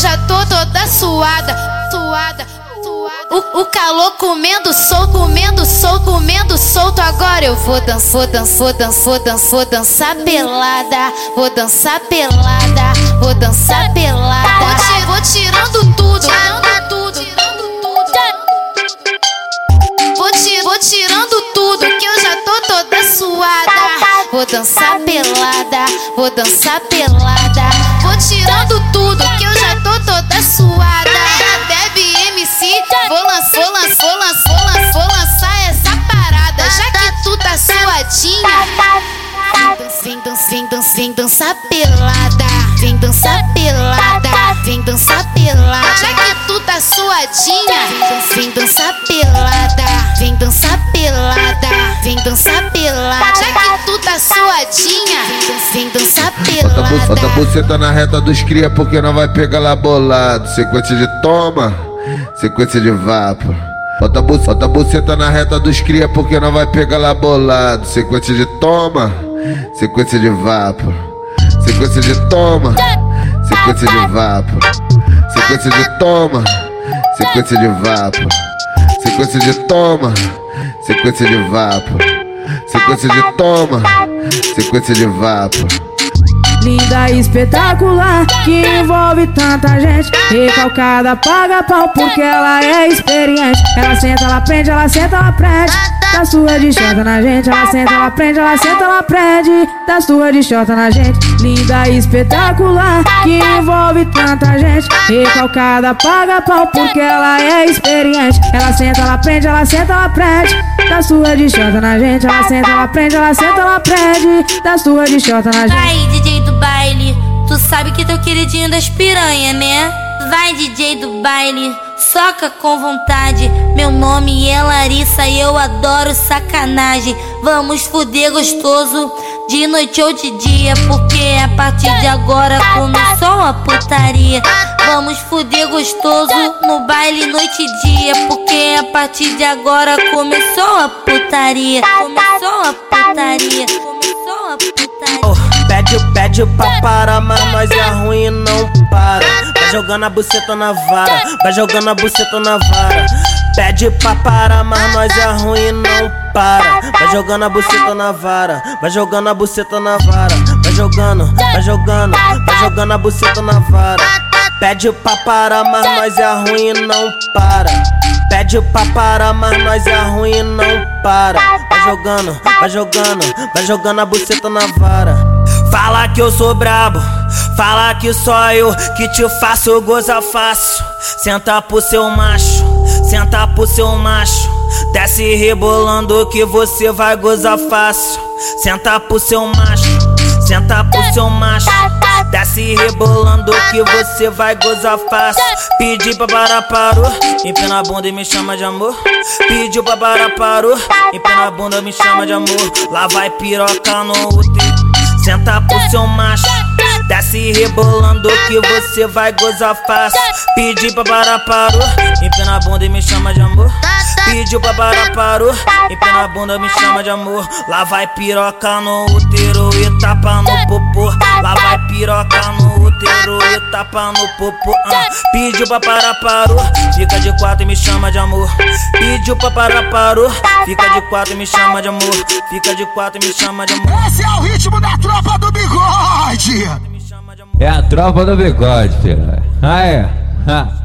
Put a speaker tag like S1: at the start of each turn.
S1: já tô toda suada, suada. O, o calor comendo solto, comendo solto, comendo solto. Agora eu vou dançar, dançar, dançar, dançar, vou dançar pelada, vou dançar pelada, vou dançar pelada. Vou, ti, vou tirando tudo, tirando tudo, tirando tudo. Vou, ti, vou tirando tudo que eu já tô toda suada. Vou dançar pelada, vou dançar pelada. Vou tirando tudo vem dançar, vem vem dançar pelada. Vem dançar pelada, vem dançar pelada. Já que tu tá suadinha, vem dançar pelada. Vem dançar pelada, vem dançar pelada. Já que tu tá suadinha, vem dançar
S2: Bota a bu- Bota a
S1: pelada.
S2: buceta na reta dos cria porque não vai pegar lá bolado. Sequência de toma, sequência de vapo. Bota a, bu- bota a buceta na reta dos cria porque não vai pegar lá bolado. Sequência de toma, sequência de vapo. Sequência de toma, sequência de vapo. Sequência de toma, sequência de vapo. Sequência de toma, sequência de vapo. Sequência de toma, sequência de vapo.
S3: Linda e espetacular, que envolve tanta gente. Recalcada, paga pau porque ela é experiente. Ela senta, ela prende, ela senta, ela prende. Da sua de chota na gente, ela senta, ela prende, ela senta, ela prende. Da sua de chota na gente. Linda e espetacular, que envolve tanta gente. Recalcada, paga pau porque ela é experiente. Ela senta, ela prende, ela senta, ela prende. Da sua de chota na gente, ela senta, ela prende, ela senta, ela prende. Da sua de chota na gente.
S4: Tu sabe que teu queridinho das piranha, né? Vai, DJ do baile, soca com vontade. Meu nome é Larissa e eu adoro sacanagem. Vamos fuder gostoso, de noite ou de dia, porque a partir de agora começou a putaria. Vamos fuder gostoso no baile noite e dia, porque a partir de agora começou a putaria. Começou a putaria. Começou a putaria.
S5: Oh, Pede, pede pra parar, mas nós é ruim e não para. Vai jogando a buceta na vara, vai jogando a buceta na vara. Pede pra parar, mas nós é ruim e não para. Vai jogando a buceta na vara, vai jogando a buceta na vara. Vai jogando, vai jogando, vai jogando a buceta na vara. Pede pra parar, mas nós é ruim e não para. Pede pra parar, mas nós é ruim e não para. Vai jogando, vai jogando, vai jogando a buceta na vara. Fala que eu sou brabo, fala que só eu que te faço goza fácil. Senta pro seu macho, senta pro seu macho. Desce rebolando que você vai gozar fácil. Senta pro seu macho, senta pro seu macho. Desce rebolando que você vai gozar fácil. Pedi pra parar, parou. Empina a bunda e me chama de amor. Pediu pra parar, parou. Empina a bunda, me chama de amor. Lá vai piroca no útero. Senta pro seu macho. Desce rebolando que você vai gozar fácil. Pedi pra parar, parou. Empina a bunda e me chama de amor. Pediu pra parar, parou. Empina a bunda, me chama de amor. Lá vai piroca no útero e tapa no popô. Lá vai piroca no útero e tapa no popô. ah. Pediu pra parar, parou. Fica de quatro e me chama de amor. Pediu pra parar, parou. Fica de quatro e me chama de amor. Fica de quatro e me chama de amor.
S6: Esse é o ritmo da tropa do bigode.
S7: É a tropa do bigode, filha. Ah, é? Ha.